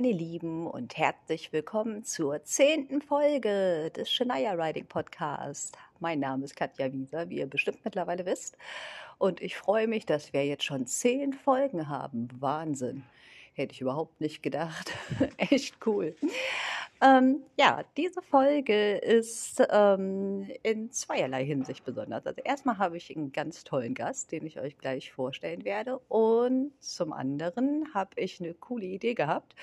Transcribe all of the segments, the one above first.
Meine Lieben und herzlich willkommen zur zehnten Folge des Shania Riding Podcast. Mein Name ist Katja Wieser, wie ihr bestimmt mittlerweile wisst. Und ich freue mich, dass wir jetzt schon zehn Folgen haben. Wahnsinn. Hätte ich überhaupt nicht gedacht. Echt cool. Ähm, ja, diese Folge ist ähm, in zweierlei Hinsicht besonders. Also erstmal habe ich einen ganz tollen Gast, den ich euch gleich vorstellen werde. Und zum anderen habe ich eine coole Idee gehabt,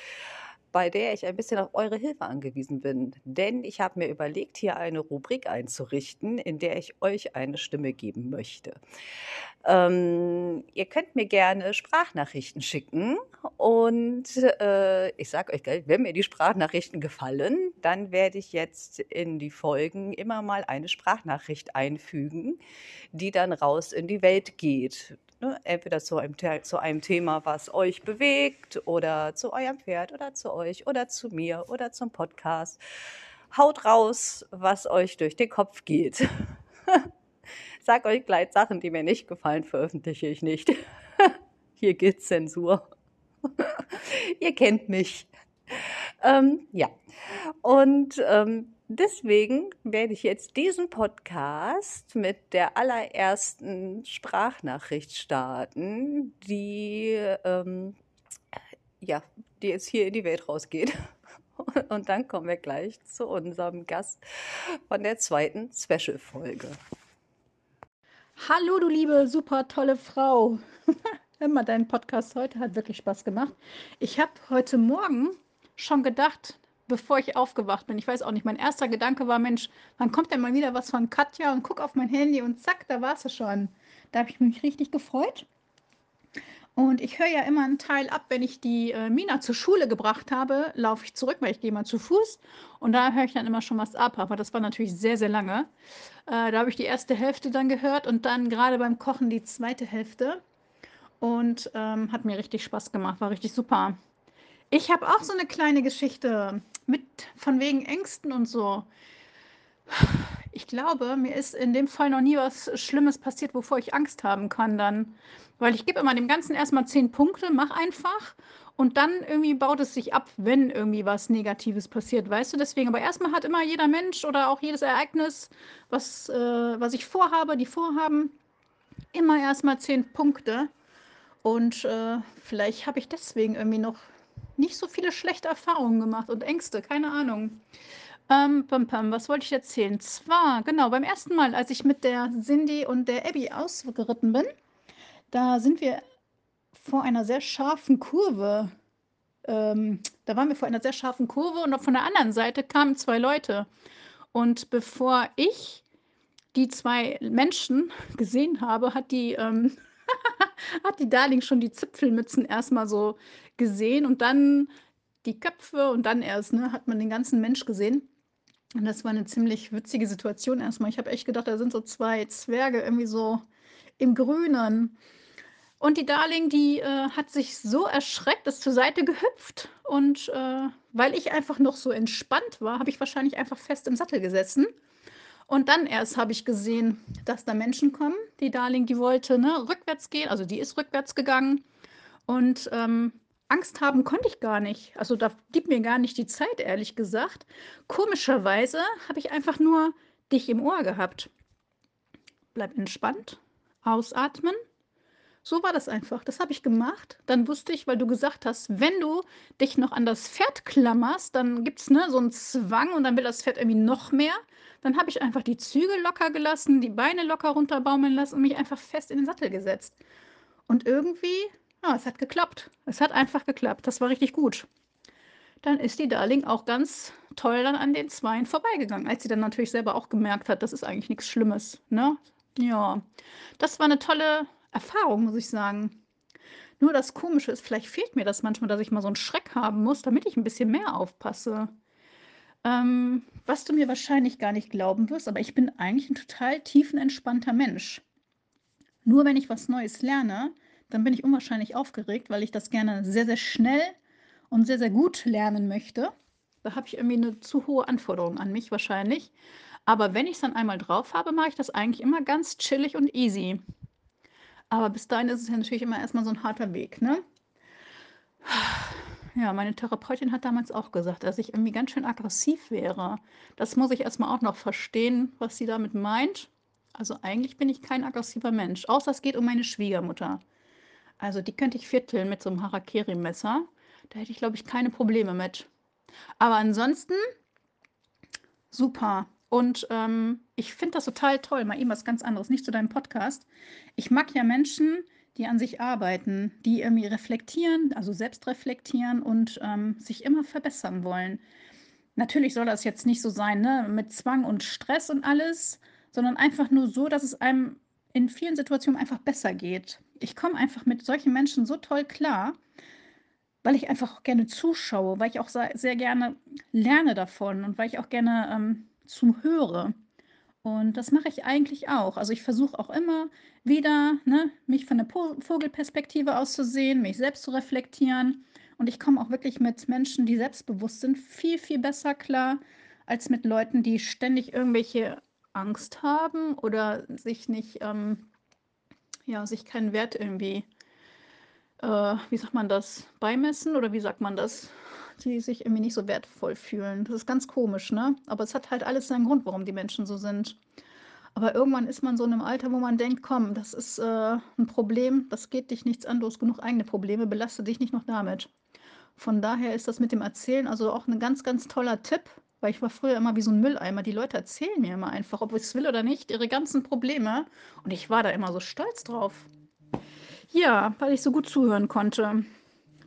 bei der ich ein bisschen auf eure Hilfe angewiesen bin. Denn ich habe mir überlegt, hier eine Rubrik einzurichten, in der ich euch eine Stimme geben möchte. Ähm, ihr könnt mir gerne Sprachnachrichten schicken und äh, ich sage euch gleich, wenn mir die Sprachnachrichten gefallen, dann werde ich jetzt in die Folgen immer mal eine Sprachnachricht einfügen, die dann raus in die Welt geht. Ne? Entweder zu einem, zu einem Thema, was euch bewegt oder zu eurem Pferd oder zu euch oder zu mir oder zum Podcast. Haut raus, was euch durch den Kopf geht. Sag euch gleich Sachen, die mir nicht gefallen, veröffentliche ich nicht. Hier gilt Zensur. Ihr kennt mich. Ähm, ja. Und ähm, deswegen werde ich jetzt diesen Podcast mit der allerersten Sprachnachricht starten, die, ähm, ja, die jetzt hier in die Welt rausgeht. Und dann kommen wir gleich zu unserem Gast von der zweiten Special-Folge. Hallo, du liebe, super tolle Frau. Hör dein Podcast heute hat wirklich Spaß gemacht. Ich habe heute Morgen schon gedacht, bevor ich aufgewacht bin. Ich weiß auch nicht, mein erster Gedanke war, Mensch, wann kommt denn mal wieder was von Katja und guck auf mein Handy und zack, da war es schon. Da habe ich mich richtig gefreut. Und ich höre ja immer einen Teil ab, wenn ich die äh, Mina zur Schule gebracht habe, laufe ich zurück, weil ich gehe mal zu Fuß. Und da höre ich dann immer schon was ab. Aber das war natürlich sehr, sehr lange. Äh, da habe ich die erste Hälfte dann gehört und dann gerade beim Kochen die zweite Hälfte. Und ähm, hat mir richtig Spaß gemacht, war richtig super. Ich habe auch so eine kleine Geschichte mit von wegen Ängsten und so. Ich glaube, mir ist in dem Fall noch nie was Schlimmes passiert, wovor ich Angst haben kann dann. Weil ich gebe immer dem Ganzen erstmal zehn Punkte, mach einfach und dann irgendwie baut es sich ab, wenn irgendwie was Negatives passiert, weißt du? Deswegen, aber erstmal hat immer jeder Mensch oder auch jedes Ereignis, was, äh, was ich vorhabe, die vorhaben, immer erstmal zehn Punkte. Und äh, vielleicht habe ich deswegen irgendwie noch nicht so viele schlechte Erfahrungen gemacht und Ängste, keine Ahnung. Ähm, pam, pam, was wollte ich erzählen? Zwar, genau, beim ersten Mal, als ich mit der Cindy und der Abby ausgeritten bin, da sind wir vor einer sehr scharfen Kurve. Ähm, da waren wir vor einer sehr scharfen Kurve und von der anderen Seite kamen zwei Leute. Und bevor ich die zwei Menschen gesehen habe, hat die ähm, hat die Darling schon die Zipfelmützen erstmal so gesehen und dann die Köpfe und dann erst, ne, hat man den ganzen Mensch gesehen. Und das war eine ziemlich witzige Situation erstmal. Ich habe echt gedacht, da sind so zwei Zwerge irgendwie so im Grünen. Und die Darling, die äh, hat sich so erschreckt, ist zur Seite gehüpft. Und äh, weil ich einfach noch so entspannt war, habe ich wahrscheinlich einfach fest im Sattel gesessen und dann erst habe ich gesehen, dass da Menschen kommen. Die Darling, die wollte ne, rückwärts gehen, also die ist rückwärts gegangen. Und ähm, Angst haben konnte ich gar nicht. Also da gibt mir gar nicht die Zeit, ehrlich gesagt. Komischerweise habe ich einfach nur dich im Ohr gehabt. Bleib entspannt, ausatmen. So war das einfach. Das habe ich gemacht. Dann wusste ich, weil du gesagt hast, wenn du dich noch an das Pferd klammerst, dann gibt es ne, so einen Zwang und dann will das Pferd irgendwie noch mehr. Dann habe ich einfach die Züge locker gelassen, die Beine locker runterbaumeln lassen und mich einfach fest in den Sattel gesetzt. Und irgendwie, ja, es hat geklappt. Es hat einfach geklappt. Das war richtig gut. Dann ist die Darling auch ganz toll dann an den Zweien vorbeigegangen, als sie dann natürlich selber auch gemerkt hat, das ist eigentlich nichts Schlimmes. Ne? Ja, das war eine tolle Erfahrung, muss ich sagen. Nur das Komische ist, vielleicht fehlt mir das manchmal, dass ich mal so einen Schreck haben muss, damit ich ein bisschen mehr aufpasse. Ähm, was du mir wahrscheinlich gar nicht glauben wirst, aber ich bin eigentlich ein total tiefenentspannter Mensch. Nur wenn ich was Neues lerne, dann bin ich unwahrscheinlich aufgeregt, weil ich das gerne sehr, sehr schnell und sehr, sehr gut lernen möchte. Da habe ich irgendwie eine zu hohe Anforderung an mich wahrscheinlich. Aber wenn ich es dann einmal drauf habe, mache ich das eigentlich immer ganz chillig und easy. Aber bis dahin ist es ja natürlich immer erstmal so ein harter Weg, ne? Ja, meine Therapeutin hat damals auch gesagt, dass ich irgendwie ganz schön aggressiv wäre. Das muss ich erstmal auch noch verstehen, was sie damit meint. Also eigentlich bin ich kein aggressiver Mensch, außer es geht um meine Schwiegermutter. Also die könnte ich vierteln mit so einem Harakiri-Messer. Da hätte ich, glaube ich, keine Probleme mit. Aber ansonsten super. Und ähm, ich finde das total toll. Mal eben was ganz anderes, nicht zu deinem Podcast. Ich mag ja Menschen, die an sich arbeiten, die irgendwie reflektieren, also selbst reflektieren und ähm, sich immer verbessern wollen. Natürlich soll das jetzt nicht so sein, ne, mit Zwang und Stress und alles, sondern einfach nur so, dass es einem in vielen Situationen einfach besser geht. Ich komme einfach mit solchen Menschen so toll klar, weil ich einfach gerne zuschaue, weil ich auch sehr gerne lerne davon und weil ich auch gerne ähm, zuhöre. Und das mache ich eigentlich auch. Also ich versuche auch immer wieder, ne, mich von der Vogelperspektive aus zu sehen, mich selbst zu reflektieren. Und ich komme auch wirklich mit Menschen, die selbstbewusst sind, viel, viel besser klar, als mit Leuten, die ständig irgendwelche Angst haben oder sich nicht, ähm, ja, sich keinen Wert irgendwie, äh, wie sagt man das, beimessen oder wie sagt man das? Die sich irgendwie nicht so wertvoll fühlen. Das ist ganz komisch, ne? Aber es hat halt alles seinen Grund, warum die Menschen so sind. Aber irgendwann ist man so in einem Alter, wo man denkt, komm, das ist äh, ein Problem, das geht dich nichts an, du hast genug eigene Probleme, belaste dich nicht noch damit. Von daher ist das mit dem Erzählen also auch ein ganz, ganz toller Tipp, weil ich war früher immer wie so ein Mülleimer. Die Leute erzählen mir immer einfach, ob ich es will oder nicht, ihre ganzen Probleme. Und ich war da immer so stolz drauf. Ja, weil ich so gut zuhören konnte.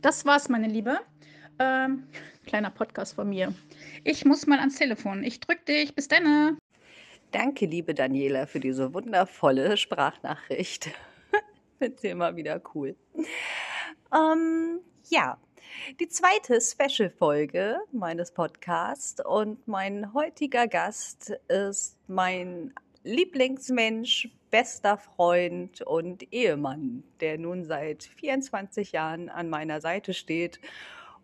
Das war's, meine Liebe. Ähm, kleiner Podcast von mir. Ich muss mal ans Telefon. Ich drück dich. Bis dann. Danke, liebe Daniela, für diese wundervolle Sprachnachricht. Finde sie immer wieder cool. Ähm, ja, die zweite Special-Folge meines Podcasts und mein heutiger Gast ist mein Lieblingsmensch, bester Freund und Ehemann, der nun seit 24 Jahren an meiner Seite steht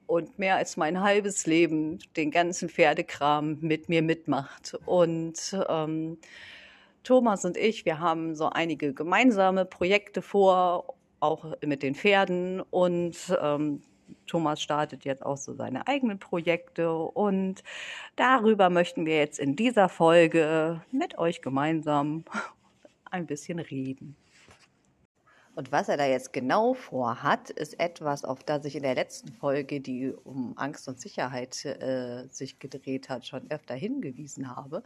und mehr als mein halbes Leben den ganzen Pferdekram mit mir mitmacht. Und ähm, Thomas und ich, wir haben so einige gemeinsame Projekte vor, auch mit den Pferden und ähm, Thomas startet jetzt auch so seine eigenen Projekte und darüber möchten wir jetzt in dieser Folge mit euch gemeinsam ein bisschen reden. Und was er da jetzt genau vorhat, ist etwas, auf das ich in der letzten Folge, die um Angst und Sicherheit äh, sich gedreht hat, schon öfter hingewiesen habe.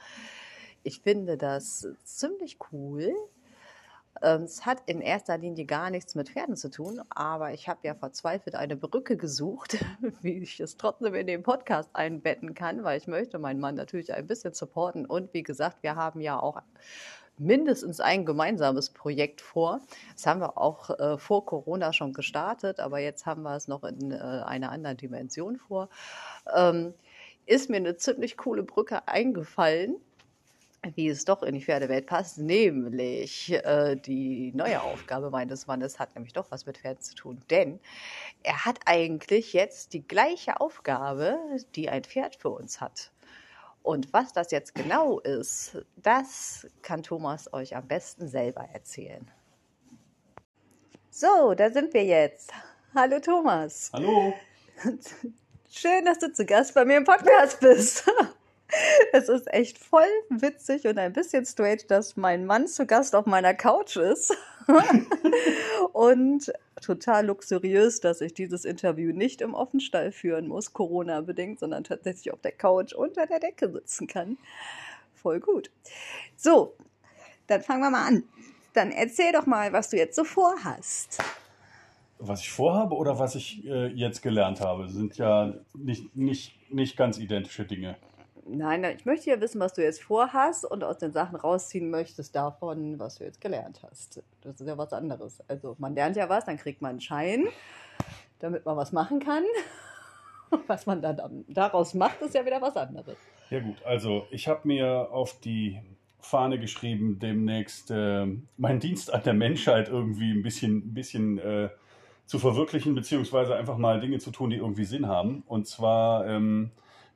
Ich finde das ziemlich cool, ähm, es hat in erster Linie gar nichts mit Pferden zu tun, aber ich habe ja verzweifelt eine Brücke gesucht, wie ich es trotzdem in den Podcast einbetten kann, weil ich möchte meinen Mann natürlich ein bisschen supporten. Und wie gesagt, wir haben ja auch mindestens ein gemeinsames Projekt vor. Das haben wir auch äh, vor Corona schon gestartet, aber jetzt haben wir es noch in äh, einer anderen Dimension vor. Ähm, ist mir eine ziemlich coole Brücke eingefallen wie es doch in die Pferdewelt passt, nämlich äh, die neue Aufgabe meines Mannes hat nämlich doch was mit Pferden zu tun, denn er hat eigentlich jetzt die gleiche Aufgabe, die ein Pferd für uns hat. Und was das jetzt genau ist, das kann Thomas euch am besten selber erzählen. So, da sind wir jetzt. Hallo Thomas. Hallo. Schön, dass du zu Gast bei mir im Podcast bist. Es ist echt voll witzig und ein bisschen strange, dass mein Mann zu Gast auf meiner Couch ist. und total luxuriös, dass ich dieses Interview nicht im Offenstall führen muss, Corona-bedingt, sondern tatsächlich auf der Couch unter der Decke sitzen kann. Voll gut. So, dann fangen wir mal an. Dann erzähl doch mal, was du jetzt so vorhast. Was ich vorhabe oder was ich äh, jetzt gelernt habe, sind ja nicht, nicht, nicht ganz identische Dinge. Nein, ich möchte ja wissen, was du jetzt vorhast und aus den Sachen rausziehen möchtest davon, was du jetzt gelernt hast. Das ist ja was anderes. Also man lernt ja was, dann kriegt man einen Schein, damit man was machen kann. Was man dann daraus macht, ist ja wieder was anderes. Ja gut, also ich habe mir auf die Fahne geschrieben, demnächst äh, meinen Dienst an der Menschheit irgendwie ein bisschen, ein bisschen äh, zu verwirklichen, beziehungsweise einfach mal Dinge zu tun, die irgendwie Sinn haben. Und zwar ähm,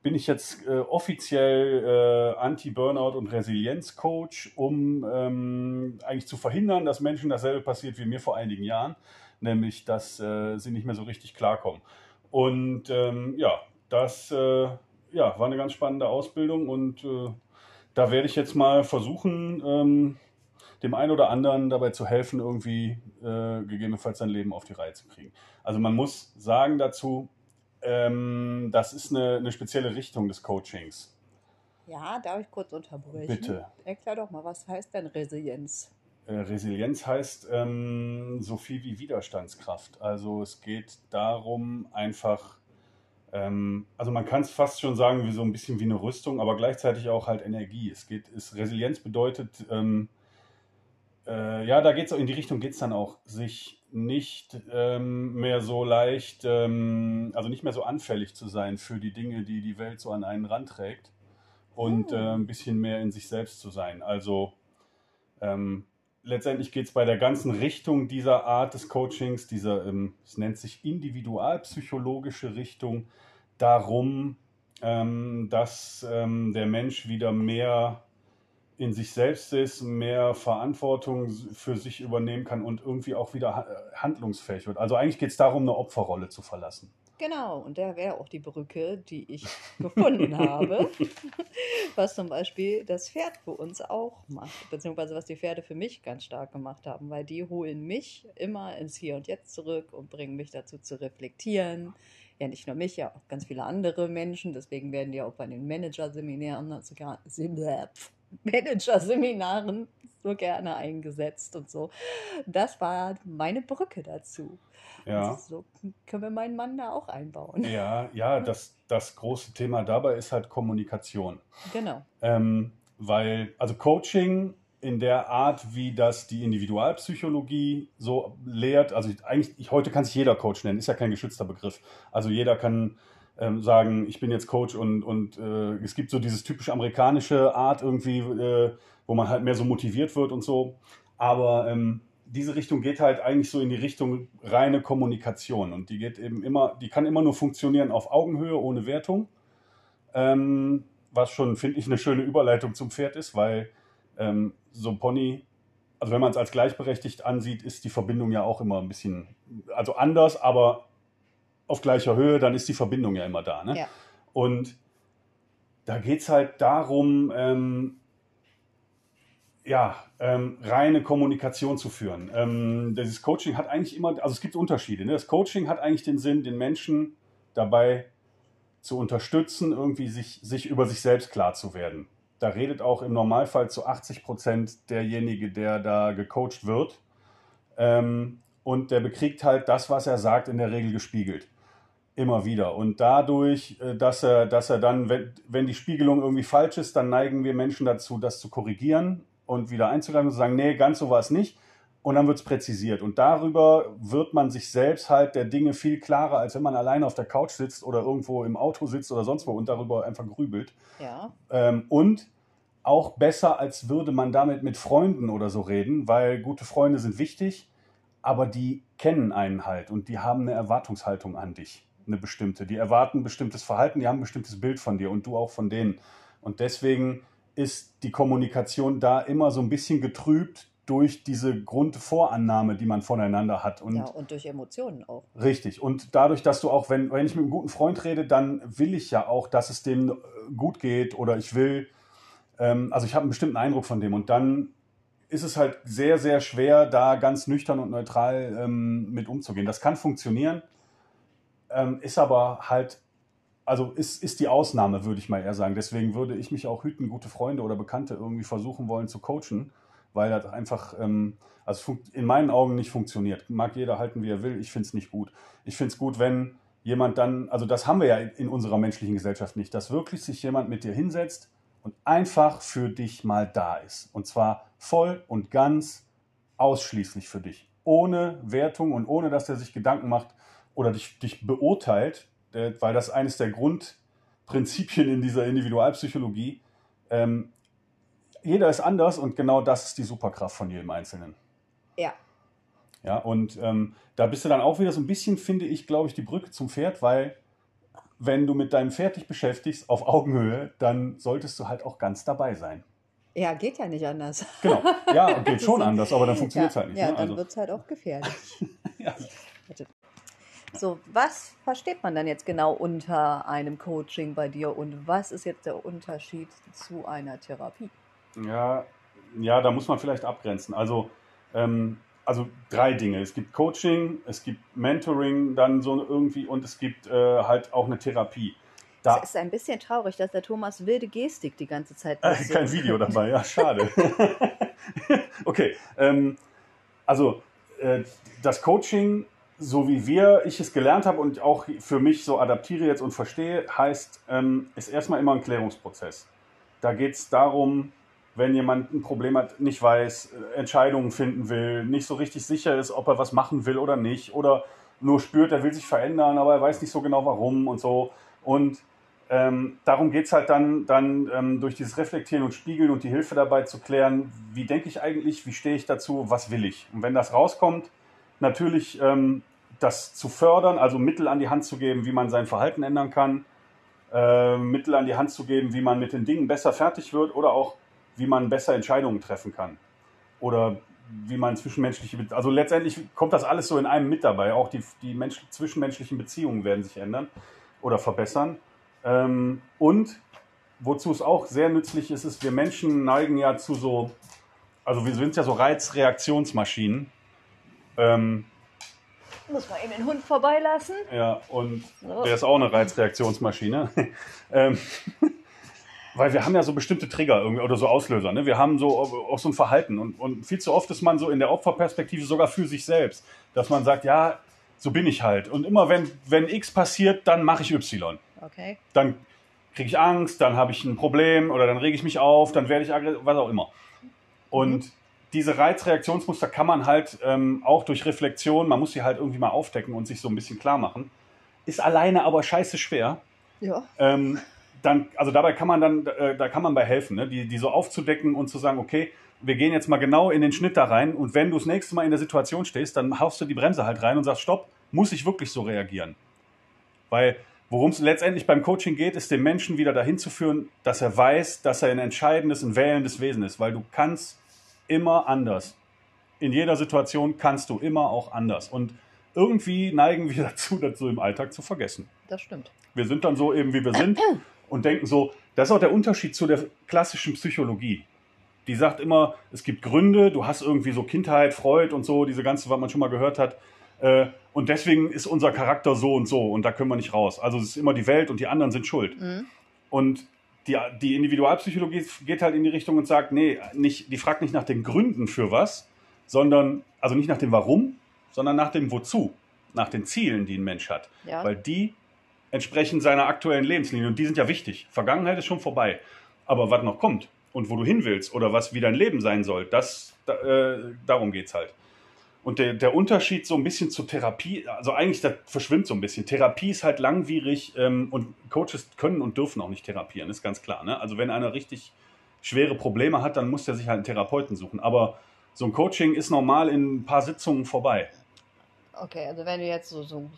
bin ich jetzt äh, offiziell äh, Anti-Burnout und Resilienz-Coach, um ähm, eigentlich zu verhindern, dass Menschen dasselbe passiert wie mir vor einigen Jahren, nämlich dass äh, sie nicht mehr so richtig klarkommen. Und ähm, ja, das äh, ja, war eine ganz spannende Ausbildung und äh, da werde ich jetzt mal versuchen, ähm, dem einen oder anderen dabei zu helfen, irgendwie äh, gegebenenfalls sein Leben auf die Reihe zu kriegen. Also man muss sagen dazu, ähm, das ist eine, eine spezielle Richtung des Coachings. Ja, darf ich kurz unterbrechen? Bitte. Erklär doch mal, was heißt denn Resilienz? Äh, Resilienz heißt ähm, so viel wie Widerstandskraft. Also es geht darum, einfach, ähm, also man kann es fast schon sagen, wie so ein bisschen wie eine Rüstung, aber gleichzeitig auch halt Energie. Es geht, ist, Resilienz bedeutet, ähm, äh, ja, da geht es in die Richtung geht es dann auch, sich nicht ähm, mehr so leicht, ähm, also nicht mehr so anfällig zu sein für die Dinge, die die Welt so an einen ranträgt und Hm. äh, ein bisschen mehr in sich selbst zu sein. Also ähm, letztendlich geht es bei der ganzen Richtung dieser Art des Coachings, dieser, ähm, es nennt sich individualpsychologische Richtung, darum, ähm, dass ähm, der Mensch wieder mehr in sich selbst ist, mehr Verantwortung für sich übernehmen kann und irgendwie auch wieder ha- handlungsfähig wird. Also eigentlich geht es darum, eine Opferrolle zu verlassen. Genau, und der wäre auch die Brücke, die ich gefunden habe, was zum Beispiel das Pferd für uns auch macht, beziehungsweise was die Pferde für mich ganz stark gemacht haben, weil die holen mich immer ins Hier und Jetzt zurück und bringen mich dazu zu reflektieren. Ja, nicht nur mich, ja auch ganz viele andere Menschen. Deswegen werden die auch bei den Managerseminaren sogar Managerseminaren so gerne eingesetzt und so. Das war meine Brücke dazu. Ja. Also so können wir meinen Mann da auch einbauen. Ja, ja, das, das große Thema dabei ist halt Kommunikation. Genau. Ähm, weil, also Coaching in der Art, wie das die Individualpsychologie so lehrt, also ich, eigentlich, ich, heute kann sich jeder Coach nennen, ist ja kein geschützter Begriff. Also jeder kann ähm, sagen, ich bin jetzt Coach und, und äh, es gibt so dieses typisch amerikanische Art irgendwie, äh, wo man halt mehr so motiviert wird und so. Aber ähm, diese Richtung geht halt eigentlich so in die Richtung reine Kommunikation und die geht eben immer, die kann immer nur funktionieren auf Augenhöhe ohne Wertung. Ähm, was schon, finde ich, eine schöne Überleitung zum Pferd ist, weil ähm, so Pony, also wenn man es als gleichberechtigt ansieht, ist die Verbindung ja auch immer ein bisschen, also anders, aber auf gleicher Höhe, dann ist die Verbindung ja immer da. Ne? Ja. Und da geht es halt darum, ähm, ja, ähm, reine Kommunikation zu führen. Ähm, dieses Coaching hat eigentlich immer, also es gibt Unterschiede. Ne? Das Coaching hat eigentlich den Sinn, den Menschen dabei zu unterstützen, irgendwie sich, sich über sich selbst klar zu werden. Da redet auch im Normalfall zu 80 Prozent derjenige, der da gecoacht wird. Ähm, und der bekriegt halt das, was er sagt, in der Regel gespiegelt. Immer wieder. Und dadurch, äh, dass er, dass er dann, wenn, wenn die Spiegelung irgendwie falsch ist, dann neigen wir Menschen dazu, das zu korrigieren und wieder einzugreifen und zu sagen, nee, ganz so war es nicht. Und dann wird es präzisiert. Und darüber wird man sich selbst halt der Dinge viel klarer, als wenn man alleine auf der Couch sitzt oder irgendwo im Auto sitzt oder sonst wo und darüber einfach grübelt. Ja. Ähm, und auch besser, als würde man damit mit Freunden oder so reden, weil gute Freunde sind wichtig, aber die kennen einen halt und die haben eine Erwartungshaltung an dich, eine bestimmte. Die erwarten ein bestimmtes Verhalten, die haben ein bestimmtes Bild von dir und du auch von denen. Und deswegen ist die Kommunikation da immer so ein bisschen getrübt durch diese Grundvorannahme, die man voneinander hat. Und ja, und durch Emotionen auch. Richtig. Und dadurch, dass du auch, wenn, wenn ich mit einem guten Freund rede, dann will ich ja auch, dass es dem äh, gut geht oder ich will, ähm, also ich habe einen bestimmten Eindruck von dem und dann ist es halt sehr, sehr schwer, da ganz nüchtern und neutral ähm, mit umzugehen. Das kann funktionieren, ähm, ist aber halt, also ist, ist die Ausnahme, würde ich mal eher sagen. Deswegen würde ich mich auch hüten, gute Freunde oder Bekannte irgendwie versuchen wollen zu coachen, weil das einfach, ähm, also in meinen Augen nicht funktioniert. Mag jeder halten, wie er will, ich finde es nicht gut. Ich finde es gut, wenn jemand dann, also das haben wir ja in unserer menschlichen Gesellschaft nicht, dass wirklich sich jemand mit dir hinsetzt und einfach für dich mal da ist. Und zwar voll und ganz ausschließlich für dich. Ohne Wertung und ohne, dass er sich Gedanken macht oder dich, dich beurteilt, äh, weil das eines der Grundprinzipien in dieser Individualpsychologie. Ähm, jeder ist anders und genau das ist die Superkraft von jedem Einzelnen. Ja. Ja, und ähm, da bist du dann auch wieder so ein bisschen, finde ich, glaube ich, die Brücke zum Pferd, weil wenn du mit deinem Pferd dich beschäftigst auf Augenhöhe, dann solltest du halt auch ganz dabei sein. Ja, geht ja nicht anders. Genau. Ja, geht schon anders, aber dann funktioniert es ja, halt nicht. Ja, ne? dann also, wird es halt auch gefährlich. ja. So, was versteht man dann jetzt genau unter einem Coaching bei dir und was ist jetzt der Unterschied zu einer Therapie? Ja, ja, da muss man vielleicht abgrenzen. Also, ähm, also drei Dinge. Es gibt Coaching, es gibt Mentoring, dann so irgendwie und es gibt äh, halt auch eine Therapie. Da es ist ein bisschen traurig, dass der Thomas wilde Gestik die ganze Zeit. Äh, kein Video dabei, ja, schade. okay, ähm, also äh, das Coaching, so wie wir, ich es gelernt habe und auch für mich so adaptiere jetzt und verstehe, heißt, ähm, ist erstmal immer ein Klärungsprozess. Da geht es darum, wenn jemand ein Problem hat, nicht weiß, äh, Entscheidungen finden will, nicht so richtig sicher ist, ob er was machen will oder nicht, oder nur spürt, er will sich verändern, aber er weiß nicht so genau warum und so. Und ähm, darum geht es halt dann, dann ähm, durch dieses Reflektieren und Spiegeln und die Hilfe dabei zu klären, wie denke ich eigentlich, wie stehe ich dazu, was will ich. Und wenn das rauskommt, natürlich ähm, das zu fördern, also Mittel an die Hand zu geben, wie man sein Verhalten ändern kann, äh, Mittel an die Hand zu geben, wie man mit den Dingen besser fertig wird oder auch wie man besser Entscheidungen treffen kann. Oder wie man zwischenmenschliche, also letztendlich kommt das alles so in einem mit dabei. Auch die, die Mensch, zwischenmenschlichen Beziehungen werden sich ändern oder verbessern. Ähm, und wozu es auch sehr nützlich ist, ist, wir Menschen neigen ja zu so, also wir sind ja so Reizreaktionsmaschinen. Ähm, muss man eben den Hund vorbeilassen. Ja, und so. der ist auch eine Reizreaktionsmaschine. ähm, weil wir haben ja so bestimmte Trigger irgendwie oder so Auslöser. Ne? Wir haben so auch so ein Verhalten und, und viel zu oft ist man so in der Opferperspektive sogar für sich selbst, dass man sagt, ja, so bin ich halt. Und immer wenn, wenn X passiert, dann mache ich Y. Okay. Dann kriege ich Angst, dann habe ich ein Problem oder dann rege ich mich auf, dann werde ich aggressiv, was auch immer. Und mhm. Diese Reizreaktionsmuster kann man halt ähm, auch durch Reflexion, man muss sie halt irgendwie mal aufdecken und sich so ein bisschen klar machen. Ist alleine aber scheiße schwer. Ja. Ähm, dann, also dabei kann man dann, äh, da kann man bei helfen, ne? die, die so aufzudecken und zu sagen, okay, wir gehen jetzt mal genau in den Schnitt da rein und wenn du das nächste Mal in der Situation stehst, dann haust du die Bremse halt rein und sagst, stopp, muss ich wirklich so reagieren? Weil worum es letztendlich beim Coaching geht, ist den Menschen wieder dahin zu führen, dass er weiß, dass er ein entscheidendes, ein wählendes Wesen ist, weil du kannst immer anders. In jeder Situation kannst du immer auch anders. Und irgendwie neigen wir dazu, das so im Alltag zu vergessen. Das stimmt. Wir sind dann so eben, wie wir sind und denken so, das ist auch der Unterschied zu der klassischen Psychologie. Die sagt immer, es gibt Gründe, du hast irgendwie so Kindheit, Freud und so, diese ganze, was man schon mal gehört hat. Äh, und deswegen ist unser Charakter so und so und da können wir nicht raus. Also es ist immer die Welt und die anderen sind schuld. Mhm. Und die, die Individualpsychologie geht halt in die Richtung und sagt, nee, nicht, die fragt nicht nach den Gründen für was, sondern, also nicht nach dem Warum, sondern nach dem Wozu, nach den Zielen, die ein Mensch hat. Ja. Weil die entsprechen seiner aktuellen Lebenslinie. Und die sind ja wichtig. Vergangenheit ist schon vorbei. Aber was noch kommt und wo du hin willst oder was wie dein Leben sein soll, das, da, äh, darum geht es halt. Und der, der Unterschied so ein bisschen zur Therapie, also eigentlich, das verschwimmt so ein bisschen. Therapie ist halt langwierig ähm, und Coaches können und dürfen auch nicht therapieren, ist ganz klar. Ne? Also wenn einer richtig schwere Probleme hat, dann muss der sich halt einen Therapeuten suchen. Aber so ein Coaching ist normal in ein paar Sitzungen vorbei. Okay, also wenn du jetzt so, so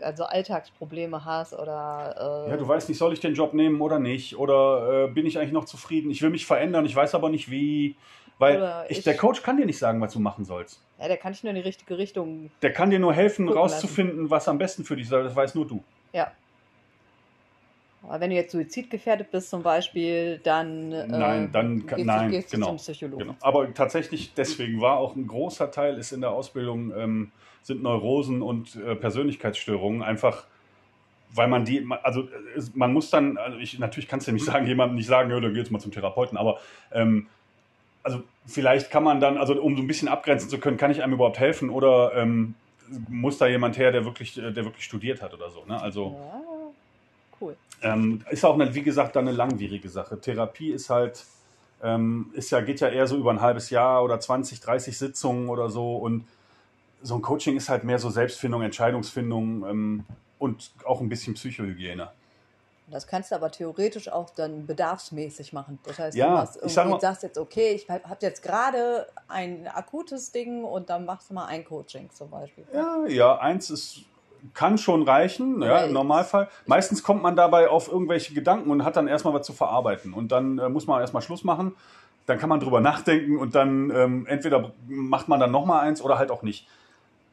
also Alltagsprobleme hast oder. Äh ja, du weißt nicht, soll ich den Job nehmen oder nicht? Oder äh, bin ich eigentlich noch zufrieden? Ich will mich verändern, ich weiß aber nicht wie. Weil ich, ich, der Coach kann dir nicht sagen, was du machen sollst. Ja, der kann dich nur in die richtige Richtung. Der kann dir nur helfen, rauszufinden, lassen. was am besten für dich ist. Das weiß nur du. Ja. Aber wenn du jetzt suizidgefährdet bist zum Beispiel, dann, äh, nein, dann gehst, nein, gehst genau, zum Psychologen. Genau. Aber tatsächlich, deswegen war auch ein großer Teil ist in der Ausbildung ähm, sind Neurosen und äh, Persönlichkeitsstörungen einfach, weil man die, also man muss dann, also ich, natürlich kannst du nicht sagen, jemandem nicht sagen, ja, dann geh jetzt mal zum Therapeuten, aber ähm, also vielleicht kann man dann, also um so ein bisschen abgrenzen zu können, kann ich einem überhaupt helfen oder ähm, muss da jemand her, der wirklich, der wirklich studiert hat oder so. Ne? Also ja, cool. Ähm, ist auch, eine, wie gesagt, dann eine langwierige Sache. Therapie ist halt, ähm, ist ja, geht ja eher so über ein halbes Jahr oder 20, 30 Sitzungen oder so und so ein Coaching ist halt mehr so Selbstfindung, Entscheidungsfindung ähm, und auch ein bisschen Psychohygiene. Das kannst du aber theoretisch auch dann bedarfsmäßig machen. Das heißt, ja, du machst irgendwie, sag mal, sagst jetzt, okay, ich habe jetzt gerade ein akutes Ding und dann machst du mal ein Coaching zum Beispiel. Ja, ja, eins ist, kann schon reichen, ja, im Normalfall. Meistens kommt man dabei auf irgendwelche Gedanken und hat dann erstmal was zu verarbeiten. Und dann äh, muss man erstmal Schluss machen. Dann kann man drüber nachdenken und dann ähm, entweder macht man dann nochmal eins oder halt auch nicht.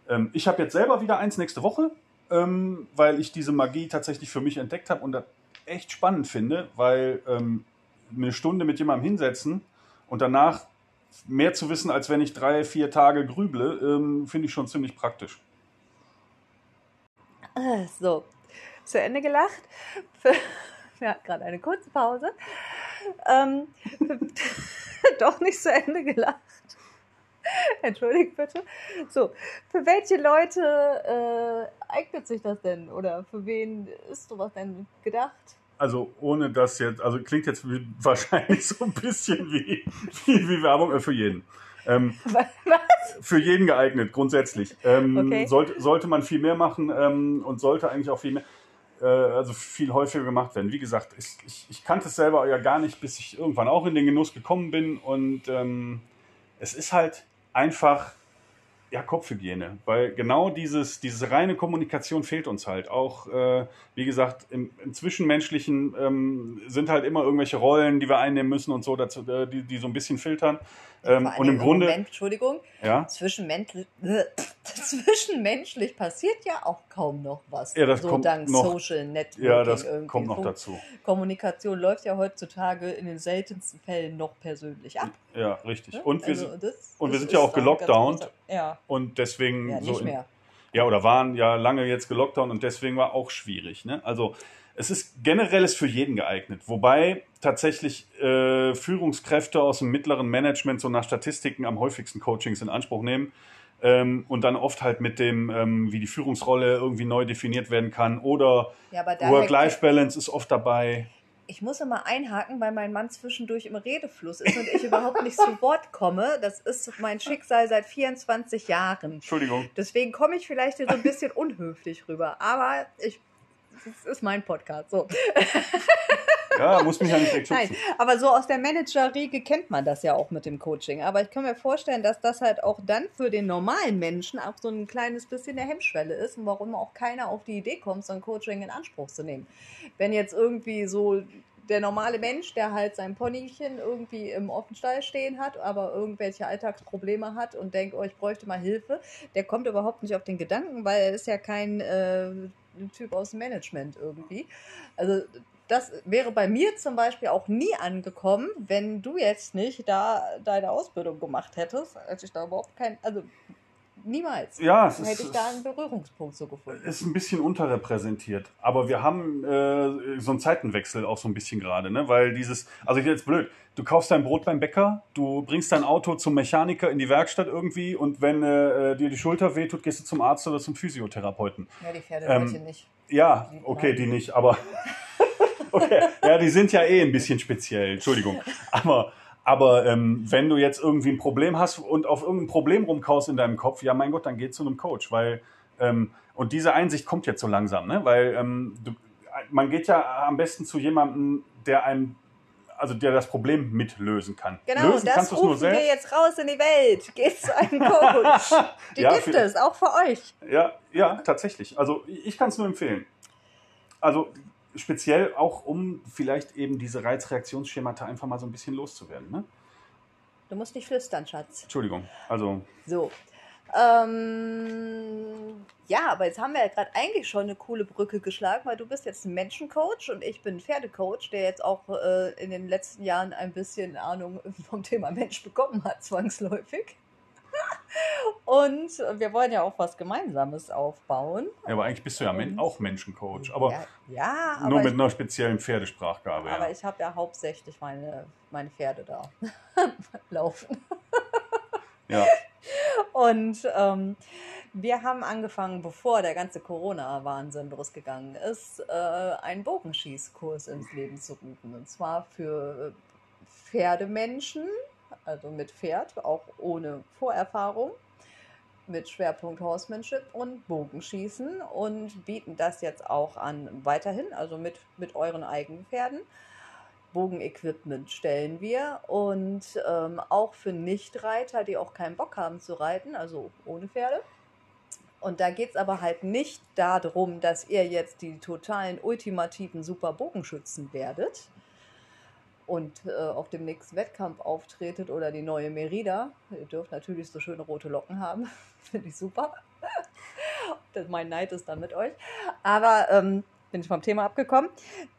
Ähm, ich habe jetzt selber wieder eins nächste Woche. ähm, weil ich diese Magie tatsächlich für mich entdeckt habe und echt spannend finde, weil ähm, eine Stunde mit jemandem hinsetzen und danach mehr zu wissen, als wenn ich drei, vier Tage grüble, ähm, finde ich schon ziemlich praktisch. So, zu Ende gelacht. Hatten gerade eine kurze Pause. Ähm, doch nicht zu Ende gelacht. Entschuldigt bitte. So, für welche Leute äh, eignet sich das denn? Oder für wen ist sowas denn gedacht? Also ohne das jetzt, also klingt jetzt wahrscheinlich so ein bisschen wie, wie, wie Werbung äh, für jeden. Ähm, für jeden geeignet, grundsätzlich. Ähm, Okay. sollte, sollte man viel mehr machen ähm, und sollte eigentlich auch viel mehr, äh, also viel häufiger gemacht werden. Wie gesagt, ich, ich, ich kannte es selber ja gar nicht, bis ich irgendwann auch in den Genuss gekommen bin und ähm, es ist halt einfach ja, Kopfhygiene, weil genau dieses, diese reine Kommunikation fehlt uns halt. Auch, äh, wie gesagt, im, im Zwischenmenschlichen ähm, sind halt immer irgendwelche Rollen, die wir einnehmen müssen und so, dazu, äh, die, die so ein bisschen filtern. Ähm, und im Grunde, Moment, Entschuldigung, ja, zwischenmenschlich, zwischenmenschlich passiert ja auch kaum noch was. Ja, das so kommt dank noch- Social Networking. ja, das irgendwie. kommt noch dazu. Kommunikation läuft ja heutzutage in den seltensten Fällen noch persönlich ab. Ja, richtig. ne? Und wir, Also sind, das- und wir sind ja auch gelockdownt. Ja, und deswegen ja, so nicht in, mehr. Ja, oder waren ja lange jetzt gelockdown und deswegen war auch schwierig. Ne? Also es ist generell ist für jeden geeignet. Wobei tatsächlich äh, Führungskräfte aus dem mittleren Management so nach Statistiken am häufigsten Coachings in Anspruch nehmen. Ähm, und dann oft halt mit dem, ähm, wie die Führungsrolle irgendwie neu definiert werden kann. Oder Ja, Work-Life-Balance ist oft dabei. Ich muss immer einhaken, weil mein Mann zwischendurch im Redefluss ist und ich überhaupt nicht zu Wort komme. Das ist mein Schicksal seit 24 Jahren. Entschuldigung. Deswegen komme ich vielleicht hier so ein bisschen unhöflich rüber. Aber ich, es ist mein Podcast. So. Ja, muss mich ja nicht direkt Nein, aber so aus der Manager-Riege kennt man das ja auch mit dem Coaching. Aber ich kann mir vorstellen, dass das halt auch dann für den normalen Menschen auch so ein kleines bisschen eine Hemmschwelle ist und warum auch keiner auf die Idee kommt, so ein Coaching in Anspruch zu nehmen. Wenn jetzt irgendwie so der normale Mensch, der halt sein Ponychen irgendwie im Offenstall stehen hat, aber irgendwelche Alltagsprobleme hat und denkt, oh, ich bräuchte mal Hilfe, der kommt überhaupt nicht auf den Gedanken, weil er ist ja kein äh, Typ aus Management irgendwie. Also das wäre bei mir zum Beispiel auch nie angekommen, wenn du jetzt nicht da deine Ausbildung gemacht hättest, als ich da überhaupt kein, also niemals Ja, es hätte ist, ich da einen Berührungspunkt so gefunden. ist ein bisschen unterrepräsentiert. Aber wir haben äh, so einen Zeitenwechsel auch so ein bisschen gerade, ne? Weil dieses, also jetzt blöd, du kaufst dein Brot beim Bäcker, du bringst dein Auto zum Mechaniker in die Werkstatt irgendwie und wenn äh, dir die Schulter wehtut, gehst du zum Arzt oder zum Physiotherapeuten. Ja, die Ähm, Pferdeleute nicht. Ja, okay, die nicht, aber okay, ja, die sind ja eh ein bisschen speziell, Entschuldigung. Aber, aber ähm, wenn du jetzt irgendwie ein Problem hast und auf irgendein Problem rumkaust in deinem Kopf, ja mein Gott, dann geh zu einem Coach, weil ähm, und diese Einsicht kommt jetzt so langsam, ne? Weil ähm, du, man geht ja am besten zu jemandem, der einem also der das Problem mitlösen kann. Genau, Lösen das kannst du es nur rufen wir selbst. jetzt raus in die Welt. Geht zu einem Coach. Die Ja, gibt es, auch für euch. Ja, ja, tatsächlich. Also ich kann es nur empfehlen. Also speziell auch, um vielleicht eben diese Reizreaktionsschemata einfach mal so ein bisschen loszuwerden. Ne? Du musst nicht flüstern, Schatz. Entschuldigung. Also So. Ähm, ja, aber jetzt haben wir ja gerade eigentlich schon eine coole Brücke geschlagen, weil du bist jetzt ein Menschencoach und ich bin ein Pferdecoach, der jetzt auch äh, in den letzten Jahren ein bisschen Ahnung vom Thema Mensch bekommen hat, zwangsläufig. Und wir wollen ja auch was Gemeinsames aufbauen. ja, aber eigentlich bist du ja Men auch Menschencoach, aber ja, ja, nur aber mit ich, einer speziellen Pferdesprachgabe. aber Ja. ich habe ja hauptsächlich meine, meine Pferde da laufen. ja. Und ähm, wir haben angefangen, bevor der ganze Corona-Wahnsinn losgegangen ist, äh, einen Bogenschießkurs ins Leben zu rufen. Und zwar für äh, Pferdemenschen, also mit Pferd, auch ohne Vorerfahrung, mit Schwerpunkt Horsemanship und Bogenschießen und bieten das jetzt auch an weiterhin, also mit, mit euren eigenen Pferden. Bogenequipment stellen wir und ähm, auch für Nichtreiter, die auch keinen Bock haben zu reiten, also ohne Pferde. Und da geht es aber halt nicht darum, dass ihr jetzt die totalen ultimativen super Bogenschützen werdet und äh, auf dem nächsten Wettkampf auftretet oder die neue Merida. Ihr dürft natürlich so schöne rote Locken haben, finde ich super. mein Neid ist dann mit euch. Aber ähm, bin ich vom Thema abgekommen.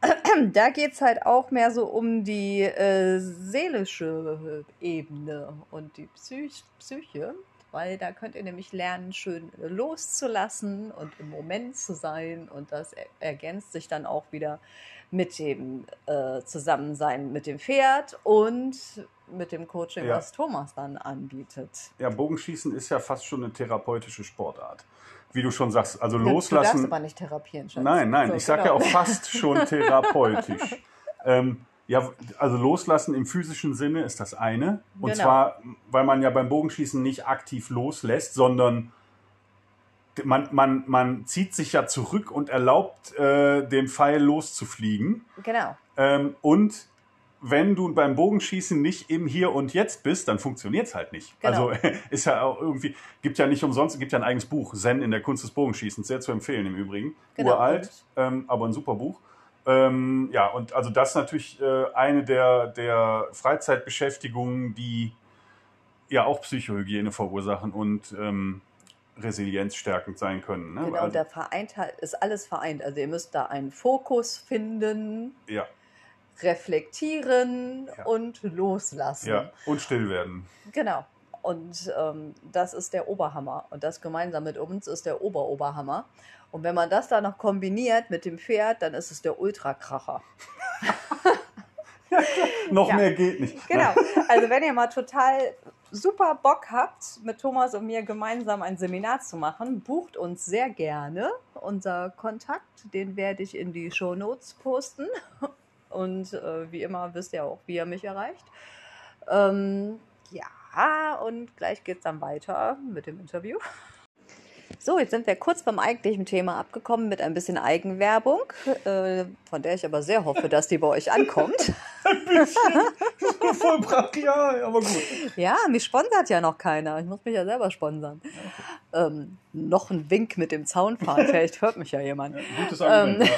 da geht es halt auch mehr so um die äh, seelische Ebene und die Psych Psyche, weil da könnt ihr nämlich lernen, schön loszulassen und im Moment zu sein und das ergänzt sich dann auch wieder mit dem äh, Zusammensein mit dem Pferd und mit dem Coaching, ja. was Thomas dann anbietet. Ja, Bogenschießen ist ja fast schon eine therapeutische Sportart. Wie du schon sagst, also du, loslassen. Du darfst aber nicht therapieren, Schatz. Nein, nein, so, ich sage genau. ja auch fast schon therapeutisch. ähm, ja, also loslassen im physischen Sinne ist das eine. Und genau. zwar, weil man ja beim Bogenschießen nicht aktiv loslässt, sondern man, man, man zieht sich ja zurück und erlaubt, äh, dem Pfeil loszufliegen. Genau. Ähm, und wenn du beim Bogenschießen nicht im Hier und Jetzt bist, dann funktioniert es halt nicht. Genau. Also ist ja auch irgendwie, gibt ja nicht umsonst, gibt ja ein eigenes Buch, Zen in der Kunst des Bogenschießens, sehr zu empfehlen im Übrigen. Genau. Uralt, ähm, aber ein super Buch. Ähm, ja, und also das ist natürlich äh, eine der, der Freizeitbeschäftigungen, die ja auch Psychohygiene verursachen und ähm, resilienzstärkend sein können. Ne? Genau, also, der vereint halt, ist alles vereint. Also ihr müsst da einen Fokus finden. Ja. Reflektieren ja. und loslassen. Ja, und still werden. Genau. Und ähm, das ist der Oberhammer. Und das gemeinsam mit uns ist der Oberoberhammer. Und wenn man das dann noch kombiniert mit dem Pferd, dann ist es der Ultrakracher. noch ja. mehr geht nicht. Genau. Also wenn ihr mal total super Bock habt, mit Thomas und mir gemeinsam ein Seminar zu machen, bucht uns sehr gerne. Unser Kontakt, den werde ich in die Show Notes posten. Und äh, wie immer wisst ihr auch, wie ihr mich erreicht. Ähm, ja, und gleich geht es dann weiter mit dem Interview. So, jetzt sind wir kurz beim eigentlichen Thema abgekommen mit ein bisschen Eigenwerbung, äh, von der ich aber sehr hoffe, dass die bei euch ankommt. ein bisschen. Voll brachial, aber gut. Ja, mich sponsert ja noch keiner. Ich muss mich ja selber sponsern. Ähm, noch ein Wink mit dem Zaunfahren, vielleicht hört mich ja jemand. Ja, gutes Argument, ähm, ja.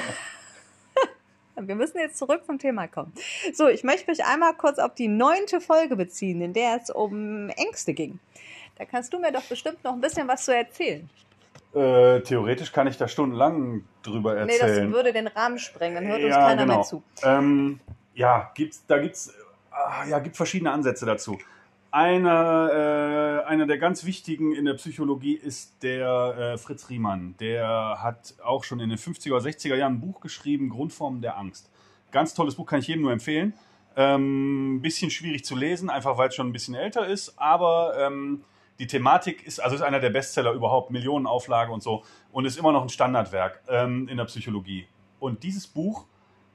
Wir müssen jetzt zurück zum Thema kommen. So, ich möchte mich einmal kurz auf die neunte Folge beziehen, in der es um Ängste ging. Da kannst du mir doch bestimmt noch ein bisschen was zu erzählen. Äh, theoretisch kann ich da stundenlang drüber erzählen. Nee, das würde den Rahmen sprengen, dann hört uns ja, keiner genau. mehr zu. Ähm, ja, gibt's, da gibt es ah, ja, gibt verschiedene Ansätze dazu. Einer, äh, einer der ganz wichtigen in der Psychologie ist der äh, Fritz Riemann. Der hat auch schon in den 50er oder 60er Jahren ein Buch geschrieben, Grundformen der Angst. Ganz tolles Buch, kann ich jedem nur empfehlen. Ähm, ein bisschen schwierig zu lesen, einfach weil es schon ein bisschen älter ist, aber ähm, die Thematik ist, also ist einer der Bestseller überhaupt, Millionenauflage und so, und ist immer noch ein Standardwerk ähm, in der Psychologie. Und dieses Buch,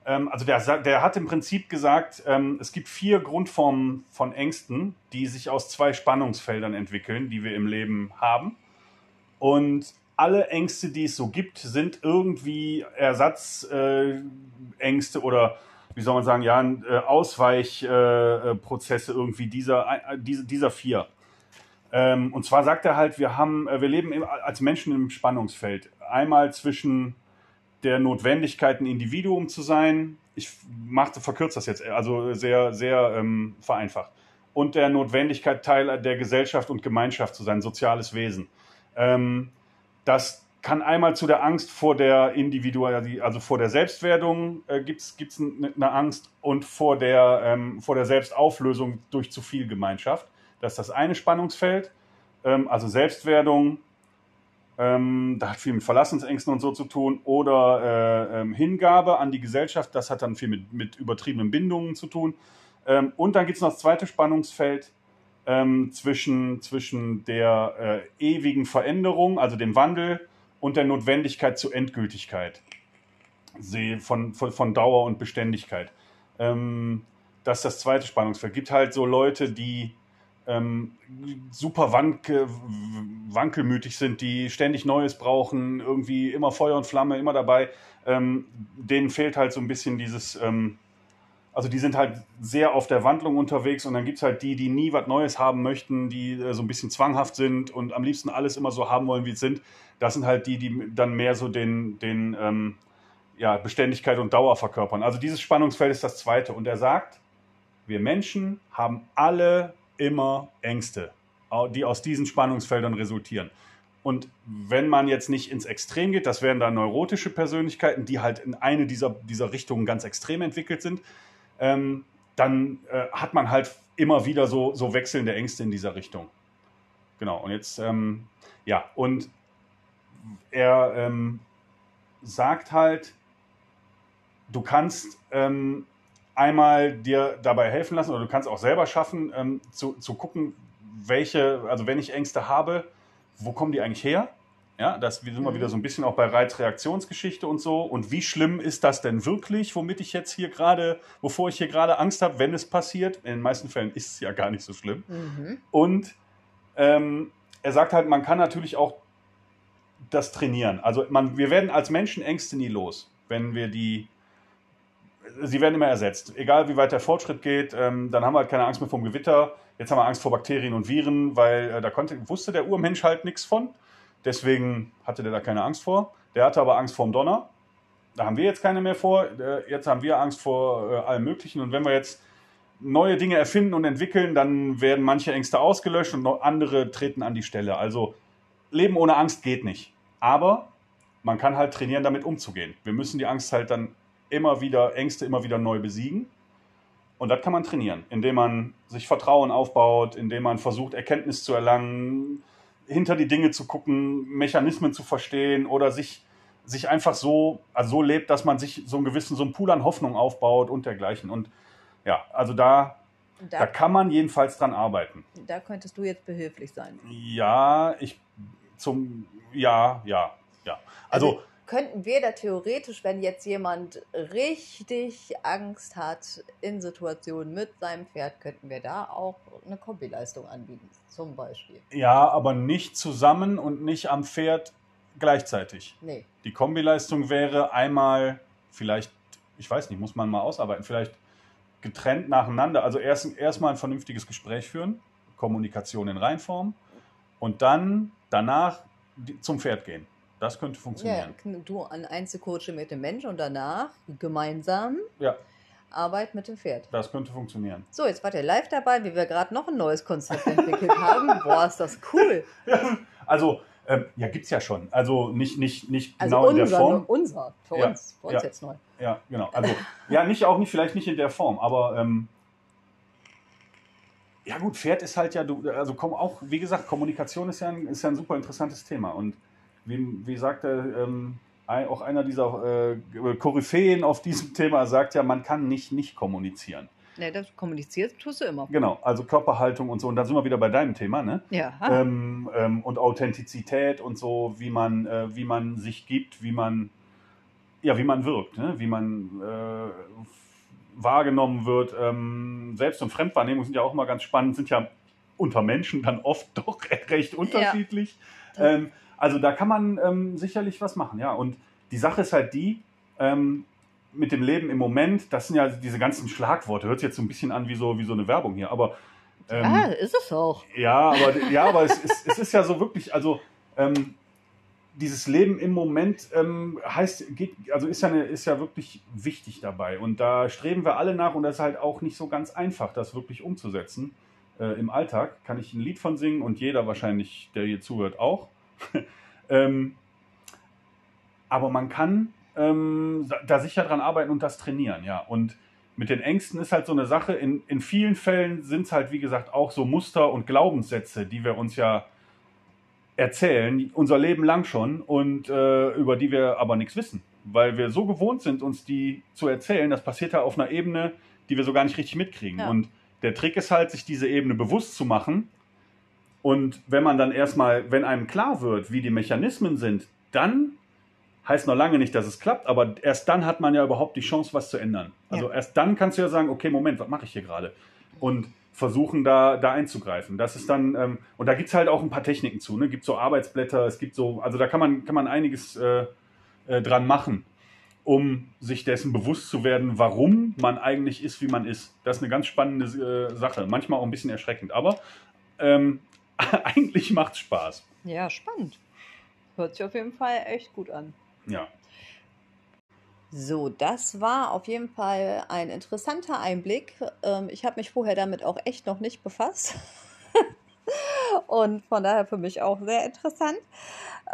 ähm, also der, der hat im Prinzip gesagt, ähm, es gibt vier Grundformen von Ängsten, die sich aus zwei Spannungsfeldern entwickeln, die wir im Leben haben. Und alle Ängste, die es so gibt, sind irgendwie Ersatzängste äh, oder wie soll man sagen, ja, äh, Ausweichprozesse äh, irgendwie dieser, äh, dieser vier. Ähm, und zwar sagt er halt, wir haben, äh, wir leben als Menschen im Spannungsfeld. Einmal zwischen der Notwendigkeit, ein Individuum zu sein. Ich machte, verkürze das jetzt, also sehr, sehr ähm, vereinfacht. Und der Notwendigkeit, Teil der Gesellschaft und Gemeinschaft zu sein, soziales Wesen. Ähm, das kann einmal zu der Angst vor der Individualität, also vor der Selbstwerdung äh, gibt es eine Angst und vor der, ähm, vor der Selbstauflösung durch zu viel Gemeinschaft. Das ist das eine Spannungsfeld, ähm, also Selbstwerdung, ähm, da hat viel mit Verlassensängsten und so zu tun, oder äh, ähm, Hingabe an die Gesellschaft, das hat dann viel mit, mit übertriebenen Bindungen zu tun. Ähm, und dann gibt es noch das zweite Spannungsfeld ähm, zwischen, zwischen der äh, ewigen Veränderung, also dem Wandel, und der Notwendigkeit zur Endgültigkeit von, von, von Dauer und Beständigkeit. Ähm, das ist das zweite Spannungsfeld. Es gibt halt so Leute, die ähm, super wanke, wankelmütig sind, die ständig Neues brauchen, irgendwie immer Feuer und Flamme, immer dabei. Ähm, denen fehlt halt so ein bisschen dieses, ähm, also die sind halt sehr auf der Wandlung unterwegs und dann gibt es halt die, die nie was Neues haben möchten, die äh, so ein bisschen zwanghaft sind und am liebsten alles immer so haben wollen, wie es sind. Das sind halt die, die dann mehr so den, den ähm, ja, Beständigkeit und Dauer verkörpern. Also dieses Spannungsfeld ist das zweite. Und er sagt, wir Menschen haben alle immer Ängste, die aus diesen Spannungsfeldern resultieren. Und wenn man jetzt nicht ins Extrem geht, das wären dann neurotische Persönlichkeiten, die halt in eine dieser, dieser Richtungen ganz extrem entwickelt sind, ähm, dann äh, hat man halt immer wieder so, so wechselnde Ängste in dieser Richtung. Genau, und jetzt, ähm, ja, und er ähm, sagt halt, du kannst ähm, einmal dir dabei helfen lassen oder du kannst auch selber schaffen, ähm, zu, zu gucken, welche, also wenn ich Ängste habe, wo kommen die eigentlich her? Ja, das sind wir mhm. wieder so ein bisschen auch bei Reizreaktionsgeschichte und so. Und wie schlimm ist das denn wirklich, womit ich jetzt hier gerade, wovor ich hier gerade Angst habe, wenn es passiert? In den meisten Fällen ist es ja gar nicht so schlimm. Mhm. Und ähm, er sagt halt, man kann natürlich auch das trainieren. Also man, wir werden als Menschen Ängste nie los, wenn wir die sie werden immer ersetzt. Egal wie weit der Fortschritt geht, ähm, dann haben wir halt keine Angst mehr vom Gewitter. Jetzt haben wir Angst vor Bakterien und Viren, weil äh, da konnte, wusste der Urmensch halt nichts von. Deswegen hatte der da keine Angst vor. Der hatte aber Angst vorm Donner. Da haben wir jetzt keine mehr vor. Äh, jetzt haben wir Angst vor äh, allem Möglichen. Und wenn wir jetzt neue Dinge erfinden und entwickeln, dann werden manche Ängste ausgelöscht und andere treten an die Stelle. Also Leben ohne Angst geht nicht. Aber man kann halt trainieren, damit umzugehen. Wir müssen die Angst halt dann immer wieder Ängste immer wieder neu besiegen. Und das kann man trainieren, indem man sich Vertrauen aufbaut, indem man versucht, Erkenntnis zu erlangen, hinter die Dinge zu gucken, Mechanismen zu verstehen oder sich, sich einfach so, also so lebt, dass man sich so einen gewissen, so einen Pool an Hoffnung aufbaut und dergleichen. Und ja, also da, da, da kann man jedenfalls dran arbeiten. Da könntest du jetzt behilflich sein. Ja, ich zum, ja, ja, ja. also, also könnten wir da theoretisch, wenn jetzt jemand richtig Angst hat in Situationen mit seinem Pferd, könnten wir da auch eine Kombileistung anbieten, zum Beispiel. Ja, aber nicht zusammen und nicht am Pferd gleichzeitig. Nee. Die Kombileistung wäre einmal vielleicht, ich weiß nicht, muss man mal ausarbeiten, vielleicht getrennt nacheinander. Also erst erstmal ein vernünftiges Gespräch führen, Kommunikation in Reinform und dann danach zum Pferd gehen. Das könnte funktionieren. Ja, du an Einzelcoaching mit dem Mensch und danach gemeinsam ja. Arbeit mit dem Pferd. Das könnte funktionieren. So, jetzt wart ihr live dabei, wie wir gerade noch ein neues Konzept entwickelt haben. Boah, ist das cool. Ja, also, ähm, ja, gibt es ja schon. Also nicht, nicht, nicht also genau unser, in der Form. Unser, für ja, uns, für uns jetzt neu. Ja, genau. Also, ja, nicht auch nicht, vielleicht nicht in der Form, aber ähm, ja gut, Pferd ist halt ja, du, also komm, auch, wie gesagt, Kommunikation ist ja ein, ist ja ein super interessantes Thema. Und wie, wie sagte ähm, auch einer dieser äh, Koryphäen auf diesem Thema, sagt ja, man kann nicht nicht kommunizieren. Ne, das kommuniziert tust du immer. Genau, also Körperhaltung und so. Und dann sind wir wieder bei deinem Thema, ne? Ja. Ähm, ähm, und Authentizität und so, wie man, äh, wie man sich gibt, wie man, ja, wie man wirkt, ne? wie man äh, wahrgenommen wird. Ähm, Selbst- und Fremdwahrnehmung sind ja auch immer ganz spannend, sind ja unter Menschen dann oft doch recht unterschiedlich. Ja. Also da kann man ähm, sicherlich was machen, ja. Und die Sache ist halt die, ähm, mit dem Leben im Moment, das sind ja diese ganzen Schlagworte, hört sich jetzt so ein bisschen an wie so, wie so eine Werbung hier, aber. Ähm, ah, ist es auch. Ja, aber, ja, aber es, ist, es ist ja so wirklich, also ähm, dieses Leben im Moment ähm, heißt, geht, also ist ja, eine, ist ja wirklich wichtig dabei. Und da streben wir alle nach und das ist halt auch nicht so ganz einfach, das wirklich umzusetzen. Äh, Im Alltag kann ich ein Lied von singen und jeder wahrscheinlich, der hier zuhört, auch. ähm, aber man kann ähm, da sicher dran arbeiten und das trainieren, ja. Und mit den Ängsten ist halt so eine Sache. In, in vielen Fällen sind es halt, wie gesagt, auch so Muster und Glaubenssätze, die wir uns ja erzählen, unser Leben lang schon und äh, über die wir aber nichts wissen. Weil wir so gewohnt sind, uns die zu erzählen, das passiert ja auf einer Ebene, die wir so gar nicht richtig mitkriegen. Ja. Und der Trick ist halt, sich diese Ebene bewusst zu machen und wenn man dann erstmal, wenn einem klar wird, wie die Mechanismen sind, dann heißt noch lange nicht, dass es klappt, aber erst dann hat man ja überhaupt die Chance, was zu ändern. Also ja. erst dann kannst du ja sagen, okay, Moment, was mache ich hier gerade? Und versuchen da, da einzugreifen. Das ist dann, ähm, und da gibt es halt auch ein paar Techniken zu, ne? Gibt so Arbeitsblätter, es gibt so, also da kann man, kann man einiges äh, äh, dran machen, um sich dessen bewusst zu werden, warum man eigentlich ist, wie man ist. Das ist eine ganz spannende äh, Sache, manchmal auch ein bisschen erschreckend, aber ähm, eigentlich macht es Spaß. Ja, spannend. Hört sich auf jeden Fall echt gut an. Ja. So, das war auf jeden Fall ein interessanter Einblick. Ähm, ich habe mich vorher damit auch echt noch nicht befasst. Und von daher für mich auch sehr interessant.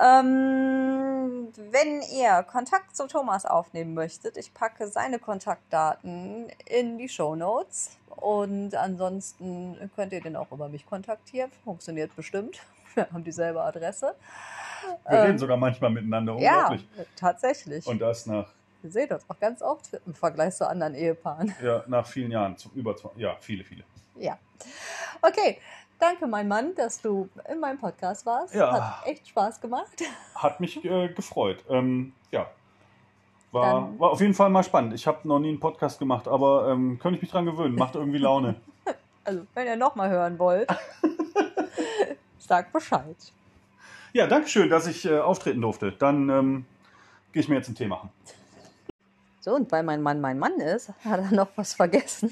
Ähm, wenn ihr Kontakt zu Thomas aufnehmen möchtet, ich packe seine Kontaktdaten in die Show Notes. Und ansonsten könnt ihr den auch über mich kontaktieren. Funktioniert bestimmt. Wir haben dieselbe Adresse. Wir ähm, reden sogar manchmal miteinander. Unglaublich. Ja, tatsächlich. Und das nach. Wir sehen das auch ganz oft im Vergleich zu anderen Ehepaaren. Ja, nach vielen Jahren. Über ja, viele, viele. Ja. Okay. Danke, mein Mann, dass du in meinem Podcast warst. Ja. Hat echt Spaß gemacht. Hat mich äh, gefreut. Ähm, ja. War, war auf jeden Fall mal spannend. Ich habe noch nie einen Podcast gemacht, aber ähm, könnte ich mich dran gewöhnen. Macht irgendwie Laune. Also, wenn ihr nochmal hören wollt, sagt Bescheid. Ja, danke schön, dass ich äh, auftreten durfte. Dann ähm, gehe ich mir jetzt einen Tee machen. So, und weil mein Mann mein Mann ist, hat er noch was vergessen.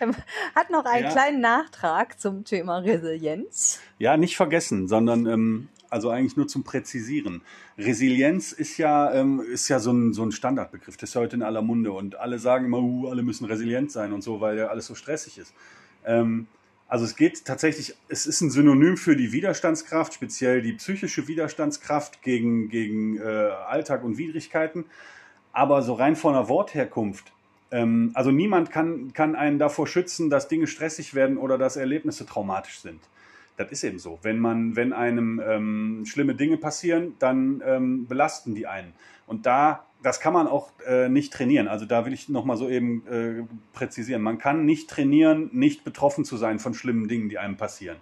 hat noch einen ja. kleinen Nachtrag zum Thema Resilienz. Ja, nicht vergessen, sondern ähm, also eigentlich nur zum Präzisieren. Resilienz ist ja, ähm, ist ja so, ein, so ein Standardbegriff, das ist ja heute in aller Munde und alle sagen immer, uh, alle müssen resilient sein und so, weil ja alles so stressig ist. Ähm, also es geht tatsächlich, es ist ein Synonym für die Widerstandskraft, speziell die psychische Widerstandskraft gegen, gegen äh, Alltag und Widrigkeiten. Aber so rein von der Wortherkunft, ähm, also niemand kann, kann einen davor schützen, dass Dinge stressig werden oder dass Erlebnisse traumatisch sind. Das ist eben so. Wenn man, wenn einem ähm, schlimme Dinge passieren, dann ähm, belasten die einen. Und da das kann man auch äh, nicht trainieren. Also da will ich nochmal so eben äh, präzisieren. Man kann nicht trainieren, nicht betroffen zu sein von schlimmen Dingen, die einem passieren.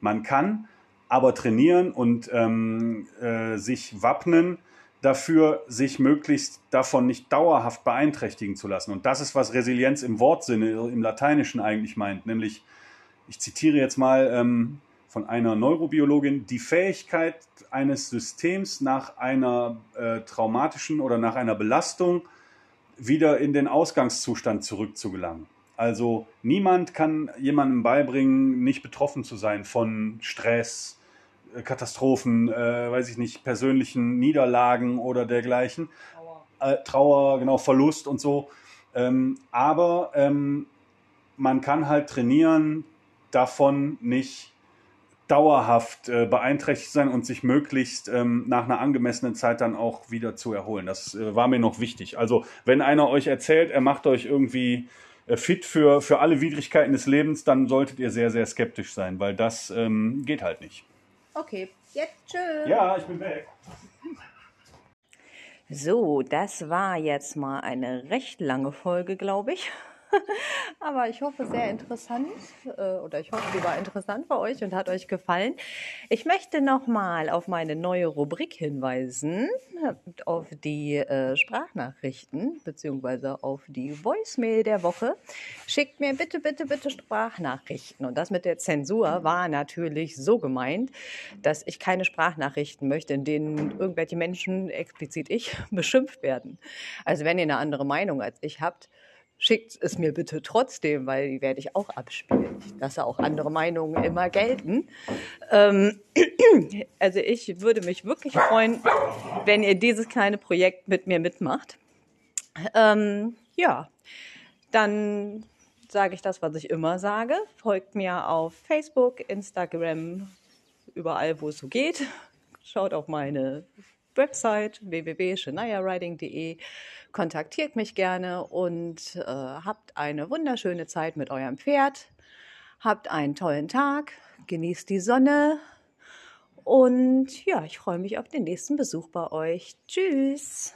Man kann aber trainieren und ähm, äh, sich wappnen dafür, sich möglichst davon nicht dauerhaft beeinträchtigen zu lassen. Und das ist, was Resilienz im Wortsinne, im Lateinischen eigentlich meint. Nämlich, ich zitiere jetzt mal ähm, von einer Neurobiologin, die Fähigkeit eines Systems nach einer äh, traumatischen oder nach einer Belastung wieder in den Ausgangszustand zurückzugelangen. Also niemand kann jemandem beibringen, nicht betroffen zu sein von Stress, Katastrophen, äh, weiß ich nicht, persönlichen Niederlagen oder dergleichen. Trauer, äh, Trauer genau, Verlust und so. Ähm, aber ähm, man kann halt trainieren, davon nicht dauerhaft äh, beeinträchtigt sein und sich möglichst ähm, nach einer angemessenen Zeit dann auch wieder zu erholen. Das äh, war mir noch wichtig. Also wenn einer euch erzählt, er macht euch irgendwie äh, fit für, für alle Widrigkeiten des Lebens, dann solltet ihr sehr, sehr skeptisch sein, weil das ähm, geht halt nicht. Okay, jetzt tschüss. Ja, ich bin weg. So, das war jetzt mal eine recht lange Folge, glaube ich. Aber ich hoffe, sehr interessant äh, oder ich hoffe, sie war interessant für euch und hat euch gefallen. Ich möchte nochmal auf meine neue Rubrik hinweisen, auf die äh, Sprachnachrichten beziehungsweise auf die Voicemail der Woche. Schickt mir bitte, bitte, bitte Sprachnachrichten. Und das mit der Zensur war natürlich so gemeint, dass ich keine Sprachnachrichten möchte, in denen irgendwelche Menschen, explizit ich, beschimpft werden. Also wenn ihr eine andere Meinung als ich habt, schickt es mir bitte trotzdem, weil die werde ich auch abspielen. Ich lasse auch andere Meinungen immer gelten. Ähm, also ich würde mich wirklich freuen, wenn ihr dieses kleine Projekt mit mir mitmacht. Ähm, ja, dann sage ich das, was ich immer sage. Folgt mir auf Facebook, Instagram, überall, wo es so geht. Schaut auf meine Website www.shaniariding.de kontaktiert mich gerne und äh, habt eine wunderschöne Zeit mit eurem Pferd. Habt einen tollen Tag, genießt die Sonne und ja, ich freue mich auf den nächsten Besuch bei euch. Tschüss!